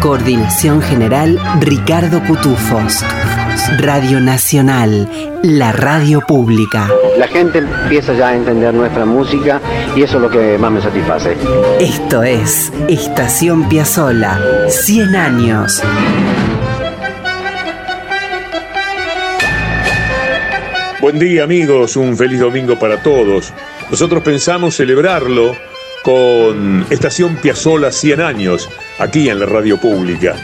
Coordinación general Ricardo Cutufos. Radio Nacional, la radio pública. La gente empieza ya a entender nuestra música y eso es lo que más me satisface. Esto es Estación Piazzola, 100 años. Buen día amigos, un feliz domingo para todos. Nosotros pensamos celebrarlo con Estación Piazzola 100 años, aquí en la radio pública.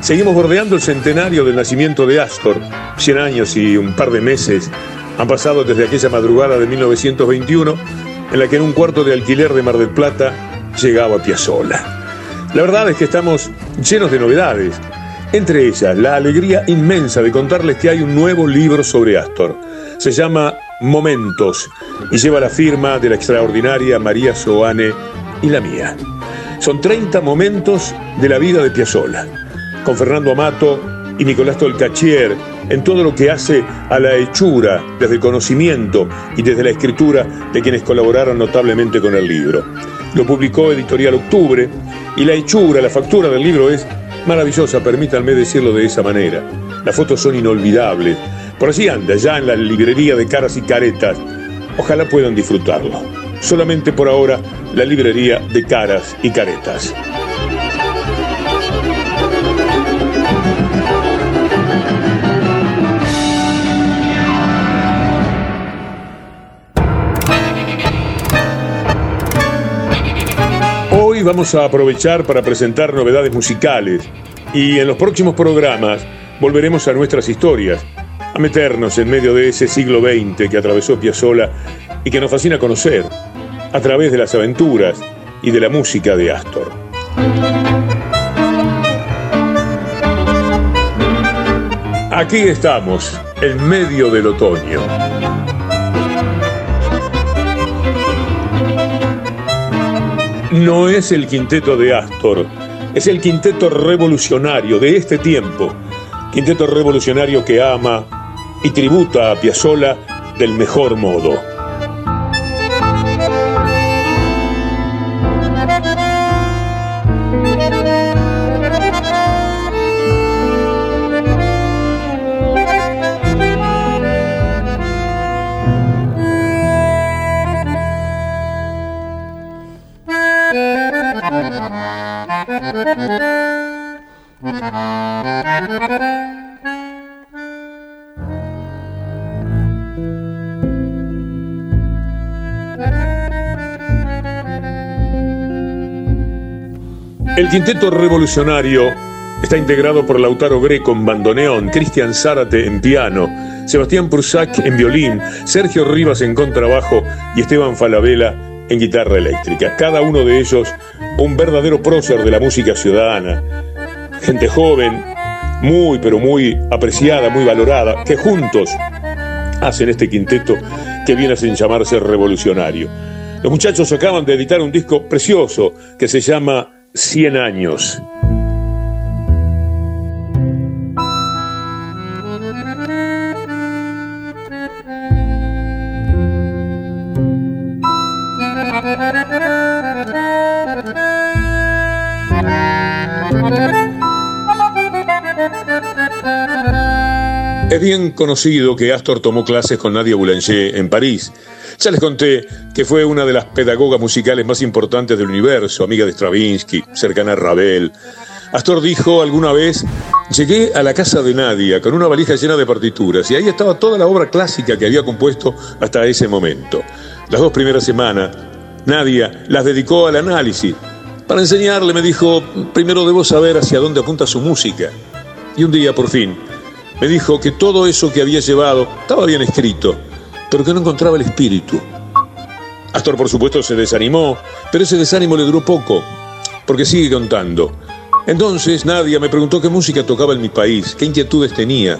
Seguimos bordeando el centenario del nacimiento de Astor. 100 años y un par de meses han pasado desde aquella madrugada de 1921 en la que en un cuarto de alquiler de Mar del Plata llegaba Piazzolla. La verdad es que estamos llenos de novedades. Entre ellas, la alegría inmensa de contarles que hay un nuevo libro sobre Astor. Se llama Momentos y lleva la firma de la extraordinaria María Soane y la mía. Son 30 momentos de la vida de Piazzolla con Fernando Amato y Nicolás Tolcachier en todo lo que hace a la hechura, desde el conocimiento y desde la escritura de quienes colaboraron notablemente con el libro. Lo publicó Editorial Octubre y la hechura, la factura del libro es maravillosa, permítanme decirlo de esa manera. Las fotos son inolvidables. Por así anda, ya en la librería de caras y caretas. Ojalá puedan disfrutarlo. Solamente por ahora, la librería de caras y caretas. Hoy vamos a aprovechar para presentar novedades musicales y en los próximos programas volveremos a nuestras historias, a meternos en medio de ese siglo XX que atravesó Piazzolla y que nos fascina conocer a través de las aventuras y de la música de Astor. Aquí estamos, en medio del otoño. no es el quinteto de Astor, es el quinteto revolucionario de este tiempo, quinteto revolucionario que ama y tributa a Piazzolla del mejor modo. Quinteto revolucionario está integrado por Lautaro Greco en bandoneón, Cristian Zárate en piano, Sebastián Prusac en violín, Sergio Rivas en contrabajo y Esteban Falabella en guitarra eléctrica. Cada uno de ellos un verdadero prócer de la música ciudadana. Gente joven, muy pero muy apreciada, muy valorada, que juntos hacen este quinteto que viene a llamarse revolucionario. Los muchachos acaban de editar un disco precioso que se llama 100 años. Es bien conocido que Astor tomó clases con Nadia Boulanger en París ya les conté que fue una de las pedagogas musicales más importantes del universo, amiga de Stravinsky, cercana a Ravel. Astor dijo alguna vez, llegué a la casa de Nadia con una valija llena de partituras y ahí estaba toda la obra clásica que había compuesto hasta ese momento. Las dos primeras semanas, Nadia las dedicó al análisis. Para enseñarle me dijo, primero debo saber hacia dónde apunta su música. Y un día, por fin, me dijo que todo eso que había llevado estaba bien escrito pero que no encontraba el espíritu. Astor, por supuesto, se desanimó, pero ese desánimo le duró poco, porque sigue contando. Entonces Nadia me preguntó qué música tocaba en mi país, qué inquietudes tenía.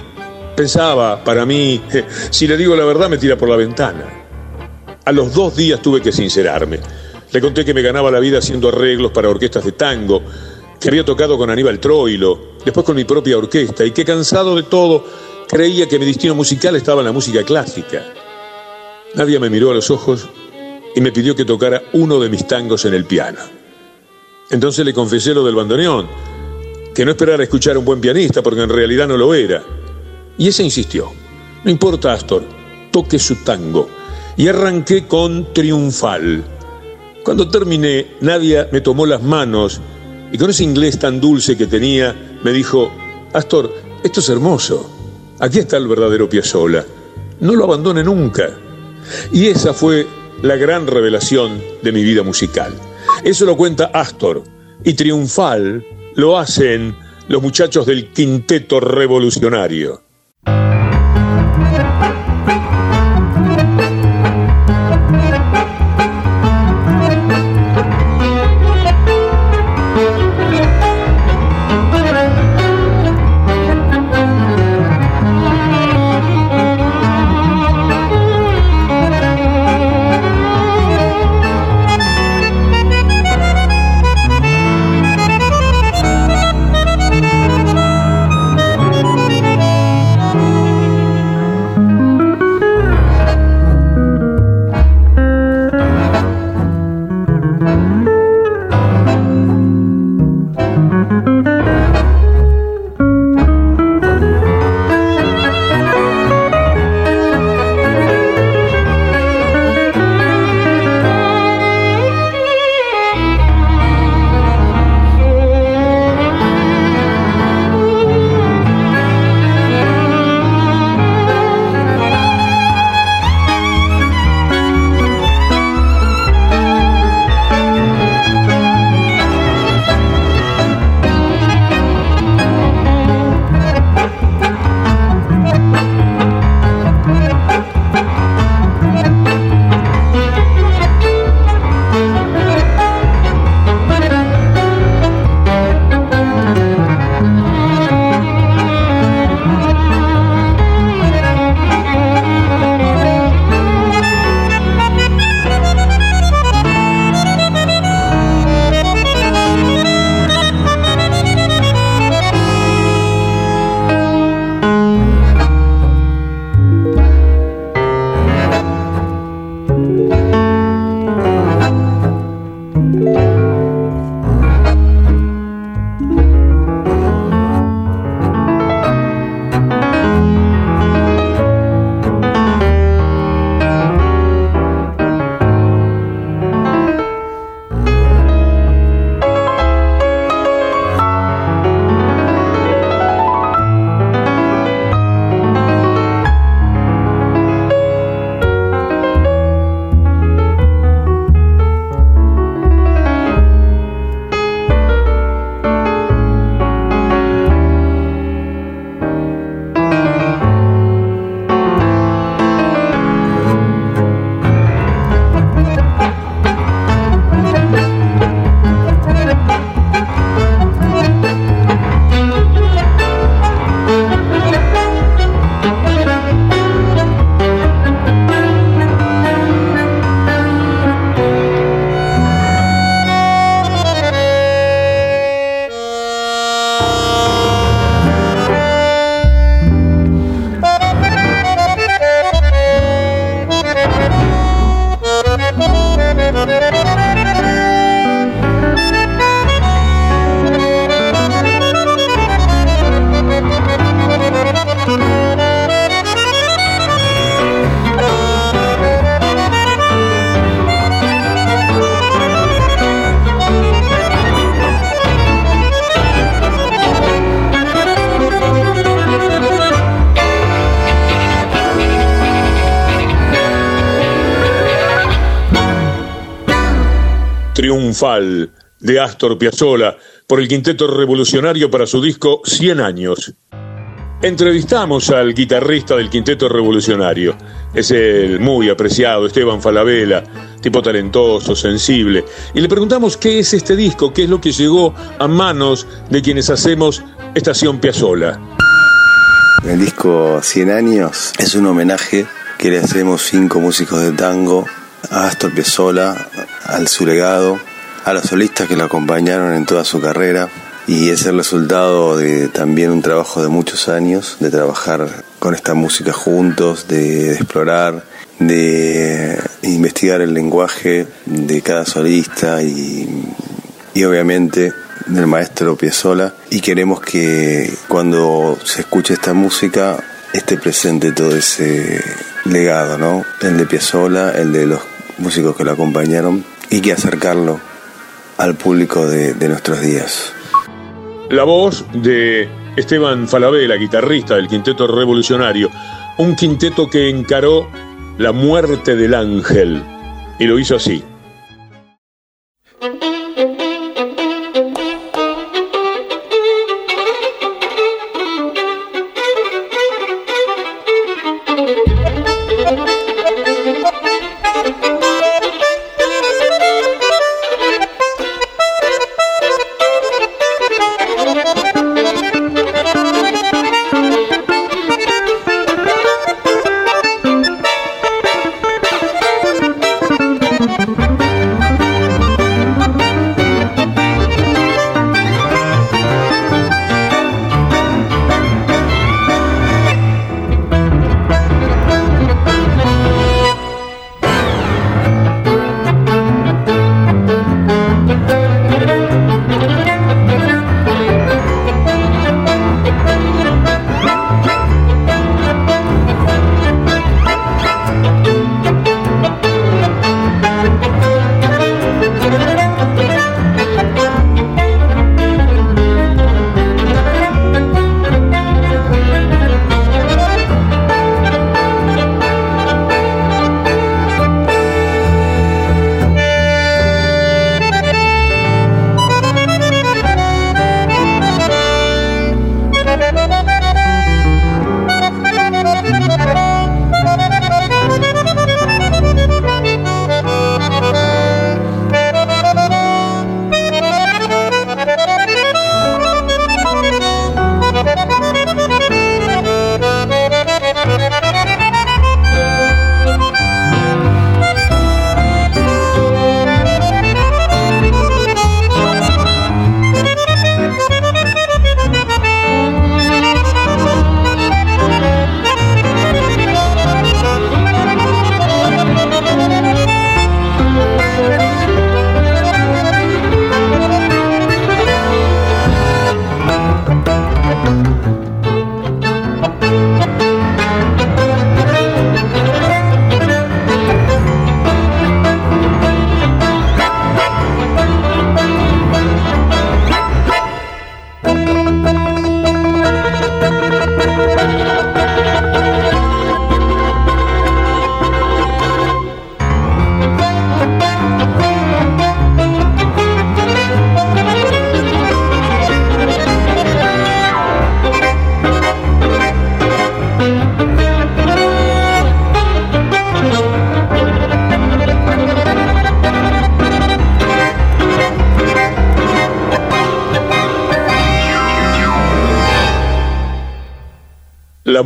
Pensaba, para mí, si le digo la verdad me tira por la ventana. A los dos días tuve que sincerarme. Le conté que me ganaba la vida haciendo arreglos para orquestas de tango, que había tocado con Aníbal Troilo, después con mi propia orquesta, y que cansado de todo, creía que mi destino musical estaba en la música clásica. Nadia me miró a los ojos y me pidió que tocara uno de mis tangos en el piano. Entonces le confesé lo del bandoneón, que no esperara escuchar a un buen pianista porque en realidad no lo era. Y ese insistió, no importa Astor, toque su tango. Y arranqué con Triunfal. Cuando terminé, Nadia me tomó las manos y con ese inglés tan dulce que tenía, me dijo, Astor, esto es hermoso. Aquí está el verdadero Piazzolla. No lo abandone nunca. Y esa fue la gran revelación de mi vida musical. Eso lo cuenta Astor. Y triunfal lo hacen los muchachos del quinteto revolucionario. De Astor Piazzolla por el Quinteto Revolucionario para su disco 100 años. Entrevistamos al guitarrista del Quinteto Revolucionario, es el muy apreciado Esteban Falabella, tipo talentoso, sensible. Y le preguntamos qué es este disco, qué es lo que llegó a manos de quienes hacemos Estación Piazzola. El disco 100 años es un homenaje que le hacemos cinco músicos de tango a Astor Piazzolla, al su legado, a los solistas que lo acompañaron en toda su carrera y es el resultado de también un trabajo de muchos años, de trabajar con esta música juntos, de, explorar, de investigar el lenguaje de cada solista y, y obviamente del maestro Piazzolla y queremos que cuando se escuche esta música esté presente todo ese legado, ¿no? El de Piazzolla, el de los músicos que lo acompañaron y que acercarlo al público de, nuestros días. La voz de Esteban Falabella, guitarrista del Quinteto Revolucionario, un quinteto que encaró la muerte del ángel y lo hizo así.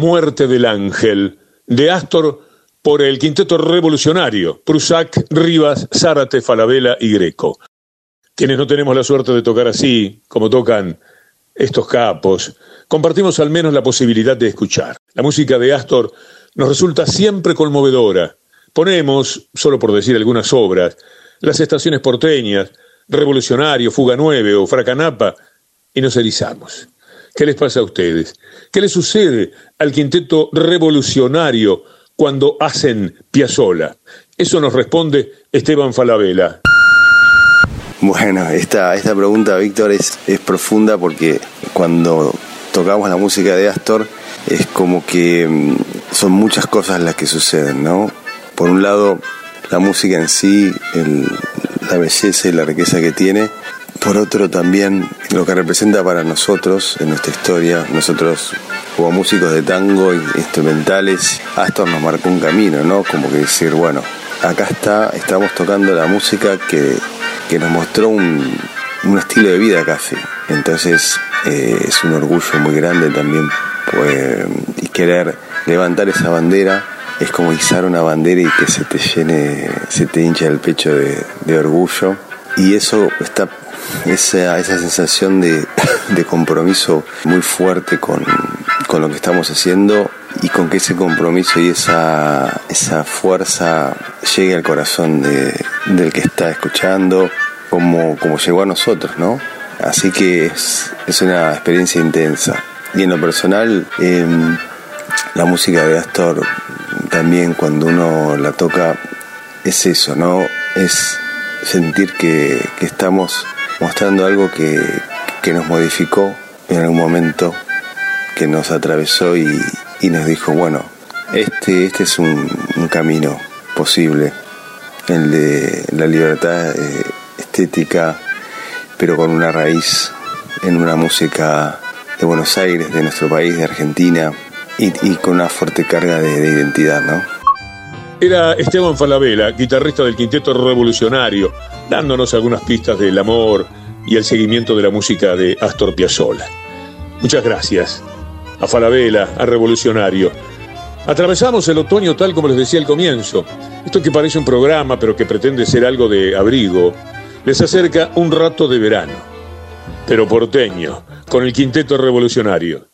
Muerte del ángel, de Astor por el quinteto revolucionario, Prusac, Rivas, Zárate, Falabella y Greco. Quienes no tenemos la suerte de tocar así, como tocan estos capos, compartimos al menos la posibilidad de escuchar. La música de Astor nos resulta siempre conmovedora. Ponemos, solo por decir algunas obras, las estaciones porteñas, Revolucionario, Fuga 9 o Fracanapa, y nos erizamos. ¿Qué les pasa a ustedes? ¿Qué les sucede al quinteto revolucionario cuando hacen Piazzola? Eso nos responde Esteban Falabella. Bueno, esta, esta pregunta, Víctor, es, es profunda porque cuando tocamos la música de Astor es como que mm, son muchas cosas las que suceden, ¿no? Por un lado, la música en sí, la belleza y la riqueza que tiene, por otro también lo que representa para nosotros en nuestra historia, nosotros como músicos de tango instrumentales, Astor nos marcó un camino, ¿no? Como que decir, bueno, acá está, estamos tocando la música que, nos mostró un, estilo de vida casi. Entonces eh, es un orgullo muy grande también pues, y querer levantar esa bandera es como izar una bandera y que se te llene, se te hincha el pecho de, orgullo. Y eso está, esa, esa sensación de, compromiso muy fuerte con, lo que estamos haciendo y con que ese compromiso y esa, esa fuerza llegue al corazón del que está escuchando, como, como llegó a nosotros, ¿no? Así que es, una experiencia intensa. Y en lo personal, em, la música de Astor también cuando uno la toca es eso, ¿no? Es sentir que, estamos mostrando algo que, nos modificó en algún momento, que nos atravesó y, nos dijo, bueno, este, este es un, camino posible, el de la libertad eh, estética, pero con una raíz en una música de Buenos Aires, de nuestro país, de Argentina, y, con una fuerte carga de, identidad, ¿no? Era Esteban Falabella, guitarrista del Quinteto Revolucionario, dándonos algunas pistas del amor y el seguimiento de la música de Astor Piazzolla. Muchas gracias a Falabella, a Revolucionario. Atravesamos el otoño tal como les decía al comienzo. Esto que parece un programa, pero que pretende ser algo de abrigo, les acerca un rato de verano, pero porteño, con el Quinteto Revolucionario.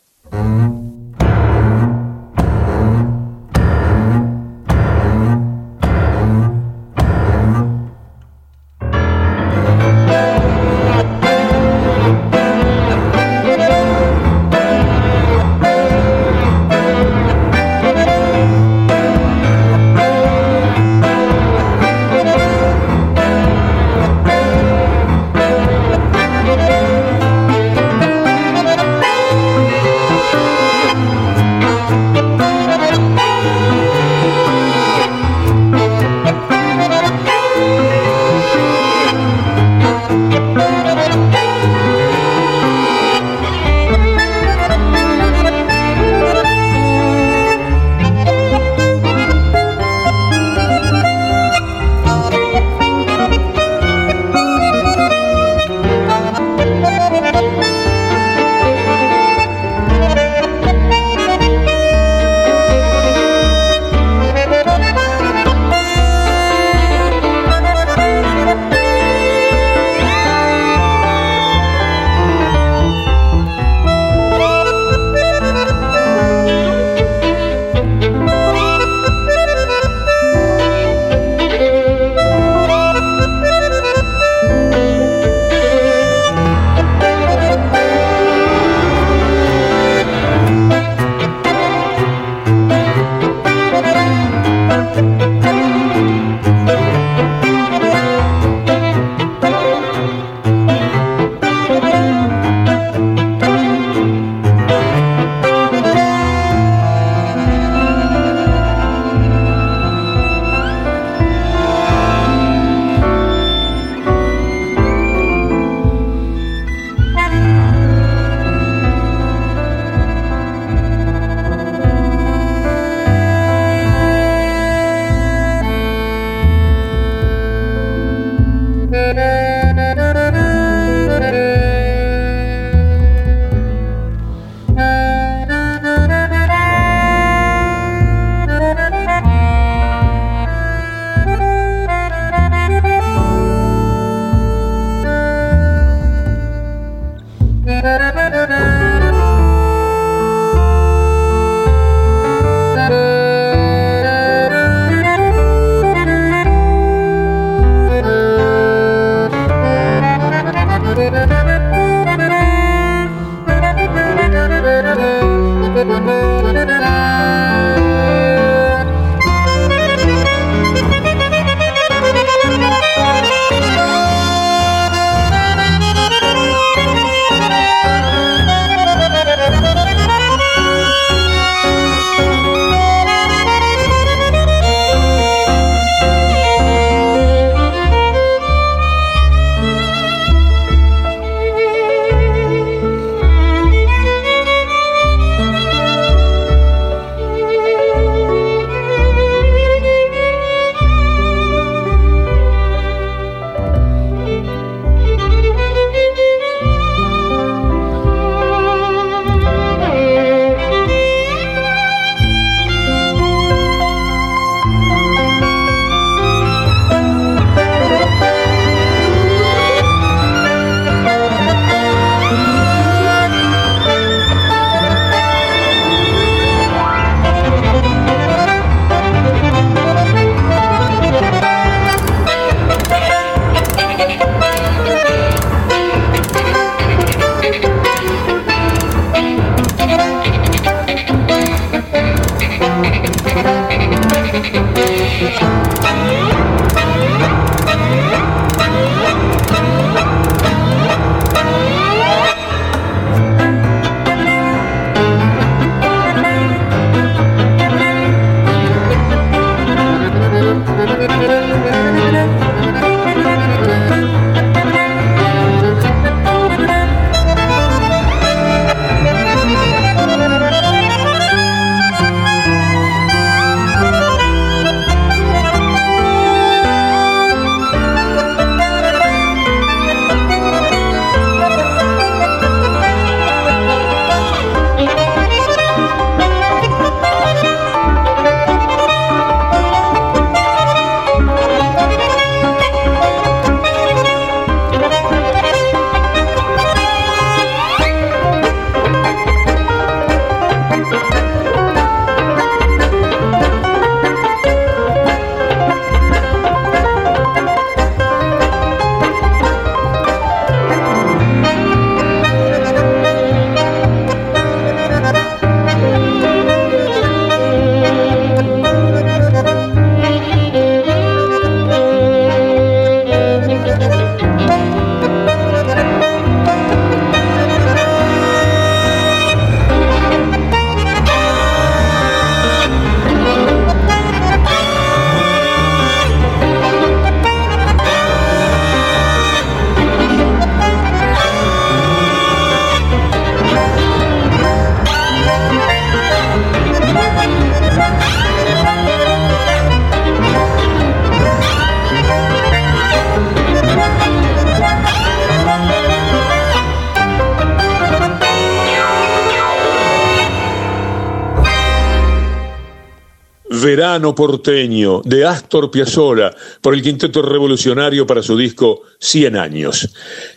Verano porteño de Astor Piazzolla por el Quinteto Revolucionario para su disco 100 años.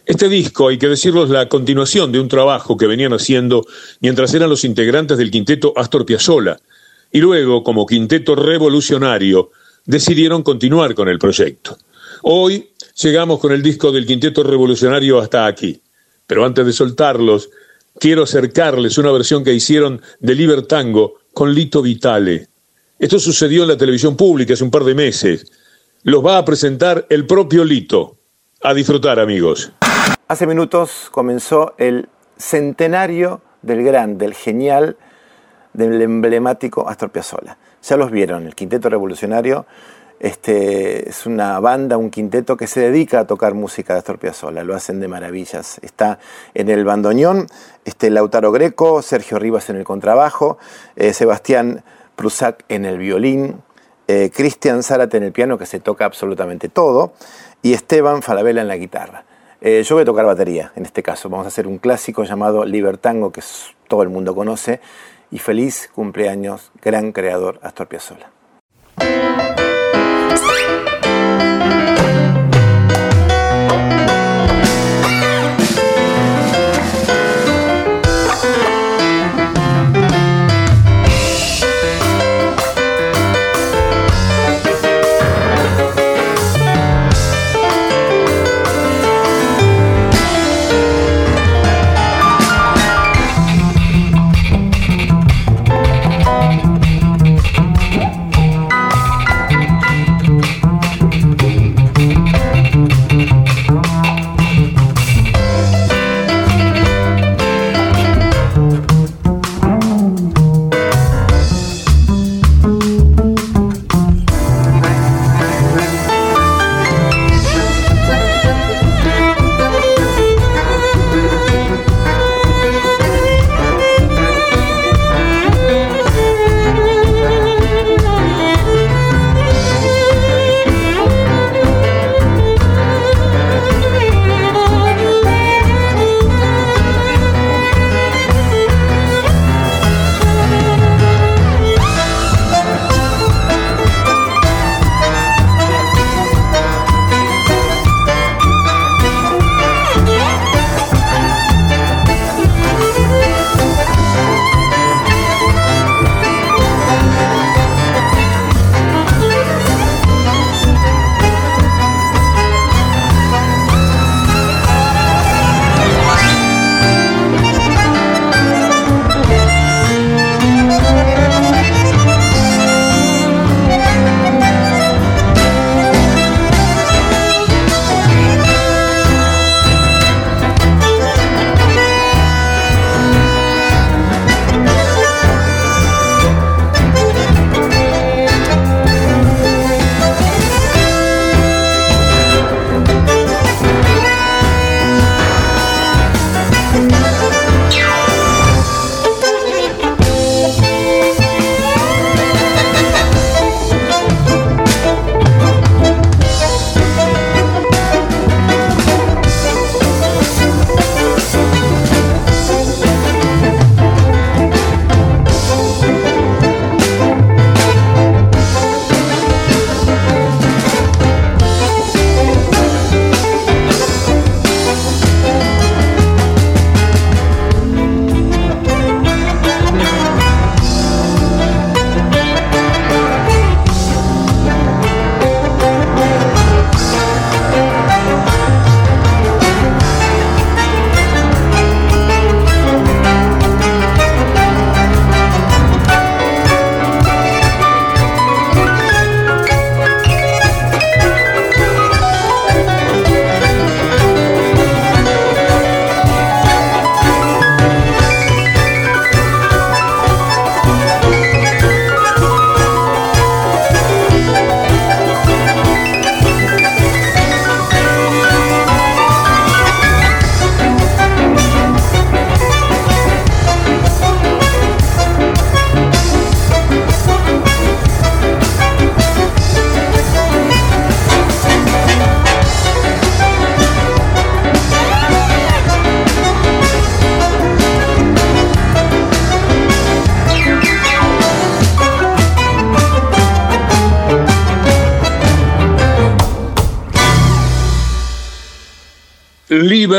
Este disco, hay que decirlo, es la continuación de un trabajo que venían haciendo mientras eran los integrantes del Quinteto Astor Piazzolla y luego, como Quinteto Revolucionario, decidieron continuar con el proyecto. Hoy llegamos con el disco del Quinteto Revolucionario hasta aquí, pero antes de soltarlos, quiero acercarles una versión que hicieron de Libertango con Lito Vitale. Esto sucedió en la televisión pública hace un par de meses. Los va a presentar el propio Lito. A disfrutar, amigos. Hace minutos comenzó el centenario del gran, del genial, del emblemático Astor Piazzolla. Ya los vieron, el Quinteto Revolucionario este, es una banda, un quinteto que se dedica a tocar música de Astor Piazzolla, lo hacen de maravillas. Está en el bandoneón este, Lautaro Greco, Sergio Rivas en el contrabajo, eh, Sebastián Prusak en el violín, eh, Cristian Zárate en el piano, que se toca absolutamente todo, y Esteban Falabella en la guitarra. Eh, yo voy a tocar batería en este caso. Vamos a hacer un clásico llamado Libertango, que todo el mundo conoce, y feliz cumpleaños, gran creador Astor Piazzolla.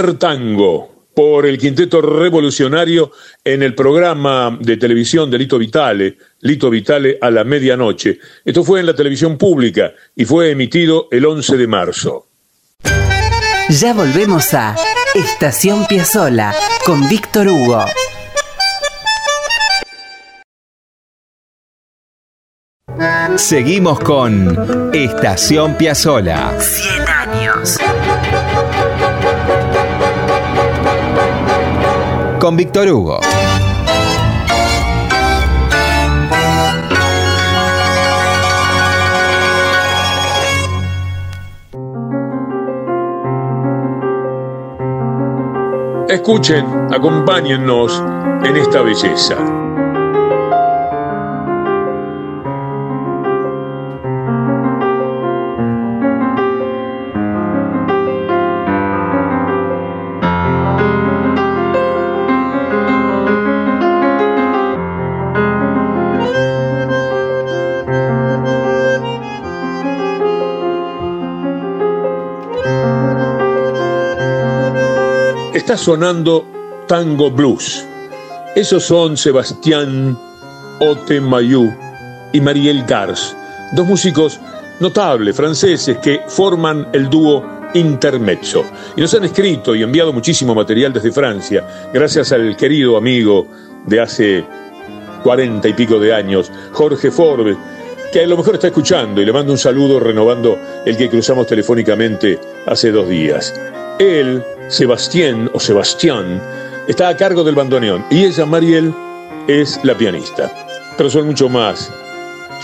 Libertango por el Quinteto Revolucionario en el programa de televisión de Lito Vitale, Lito Vitale a la medianoche. Esto fue en la televisión pública y fue emitido el 11 de marzo. Ya volvemos a Estación Piazzola con Víctor Hugo. Seguimos con Estación Piazzola. 100 Con Víctor Hugo. Escuchen, acompáñennos en esta belleza. Está sonando tango blues. Esos son Sebastián Otemayú y Mariel Gars, dos músicos notables franceses que forman el dúo Intermezzo. Y nos han escrito y enviado muchísimo material desde Francia, gracias al querido amigo de hace cuarenta y pico de años, Jorge Forbes, que a lo mejor está escuchando y le mando un saludo renovando el que cruzamos telefónicamente hace dos días. Él, Sebastián o Sebastián, está a cargo del bandoneón y ella, Mariel, es la pianista. Pero son mucho más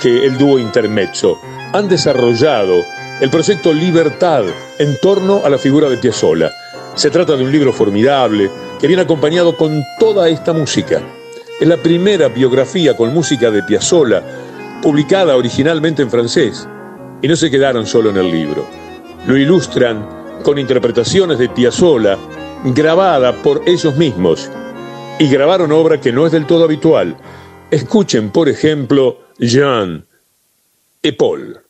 que el dúo intermezzo. Han desarrollado el proyecto Libertad en torno a la figura de Piazzolla. Se trata de un libro formidable que viene acompañado con toda esta música. Es la primera biografía con música de Piazzolla publicada originalmente en francés. Y no se quedaron solo en el libro. Lo ilustran con interpretaciones de Piazzolla grabada por ellos mismos. Y grabaron obra que no es del todo habitual. Escuchen, por ejemplo, Jean y Paul.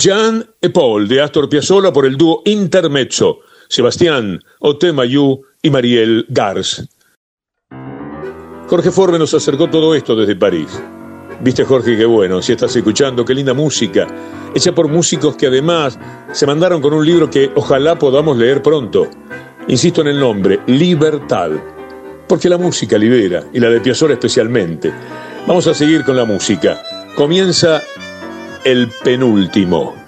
Jean e Paul de Astor Piazzolla por el dúo Intermezzo, Sebastián Otemayú y Mariel Gars. Jorge Forbe nos acercó todo esto desde París. Viste Jorge, qué bueno, si estás escuchando, qué linda música, hecha por músicos que además se mandaron con un libro que ojalá podamos leer pronto. Insisto en el nombre, Libertad, porque la música libera, y la de Piazzolla especialmente. Vamos a seguir con la música. Comienza el penúltimo.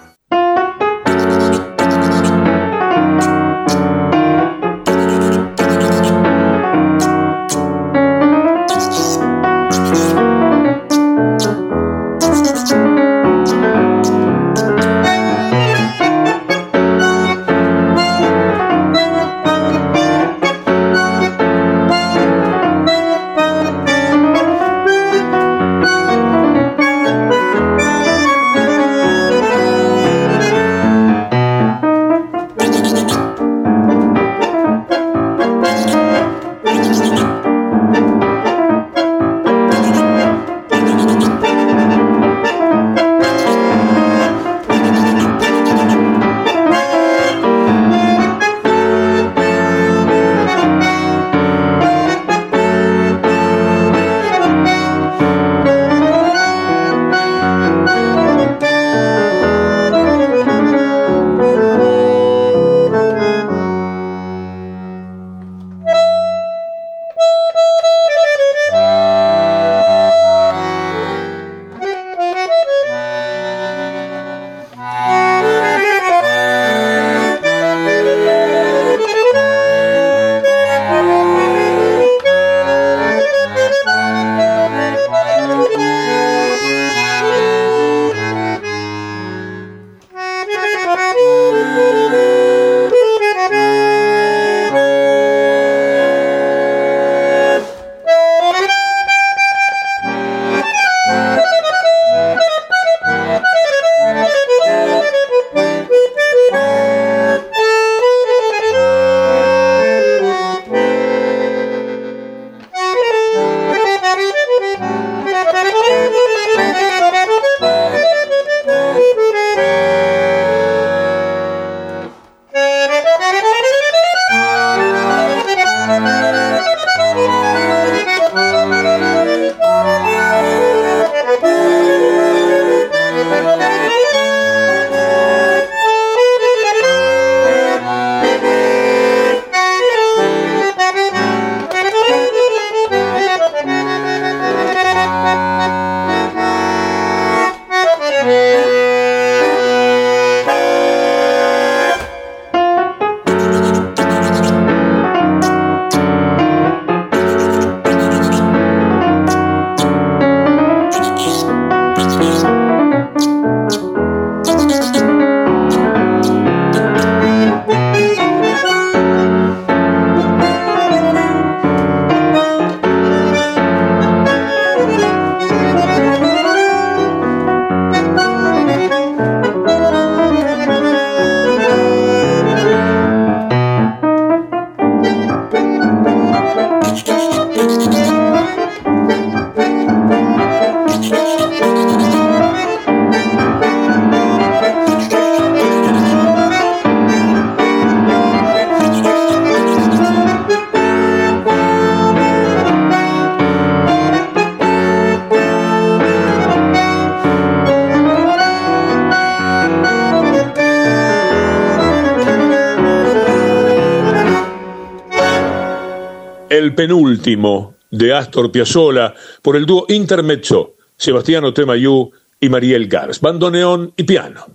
Penúltimo de Astor Piazzolla por el dúo Intermezzo, Sebastiano Temayú y Mariel Gars, bandoneón y piano.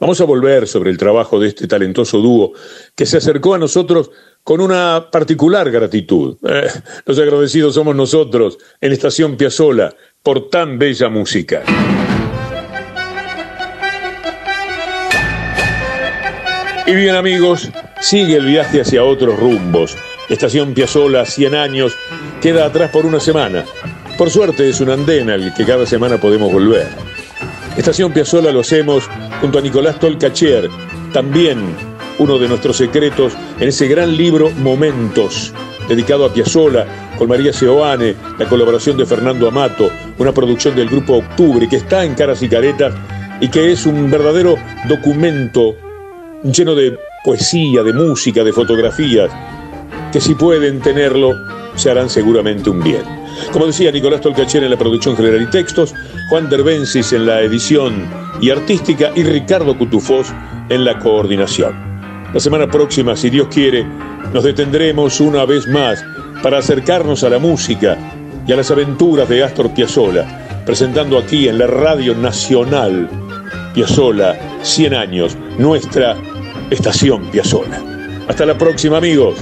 Vamos a volver sobre el trabajo de este talentoso dúo que se acercó a nosotros con una particular gratitud. Eh, los agradecidos somos nosotros en Estación Piazzolla por tan bella música. Y bien amigos, sigue el viaje hacia otros rumbos Estación Piazzola, 100 años, queda atrás por una semana. Por suerte es un andén al que cada semana podemos volver. Estación Piazzola lo hacemos junto a Nicolás Tolcachier, también uno de nuestros secretos en ese gran libro Momentos, dedicado a Piazzola, con María Seoane, la colaboración de Fernando Amato, una producción del grupo Octubre que está en Caras y Caretas y que es un verdadero documento lleno de poesía, de música, de fotografías, que si pueden tenerlo, se harán seguramente un bien. Como decía Nicolás Tolcacher en la producción general y textos, Juan Derbensis en la edición y artística y Ricardo Cutufós en la coordinación. La semana próxima, si Dios quiere, nos detendremos una vez más para acercarnos a la música y a las aventuras de Astor Piazzolla, presentando aquí en la Radio Nacional Piazzolla 100 años, nuestra estación Piazzolla. Hasta la próxima, amigos.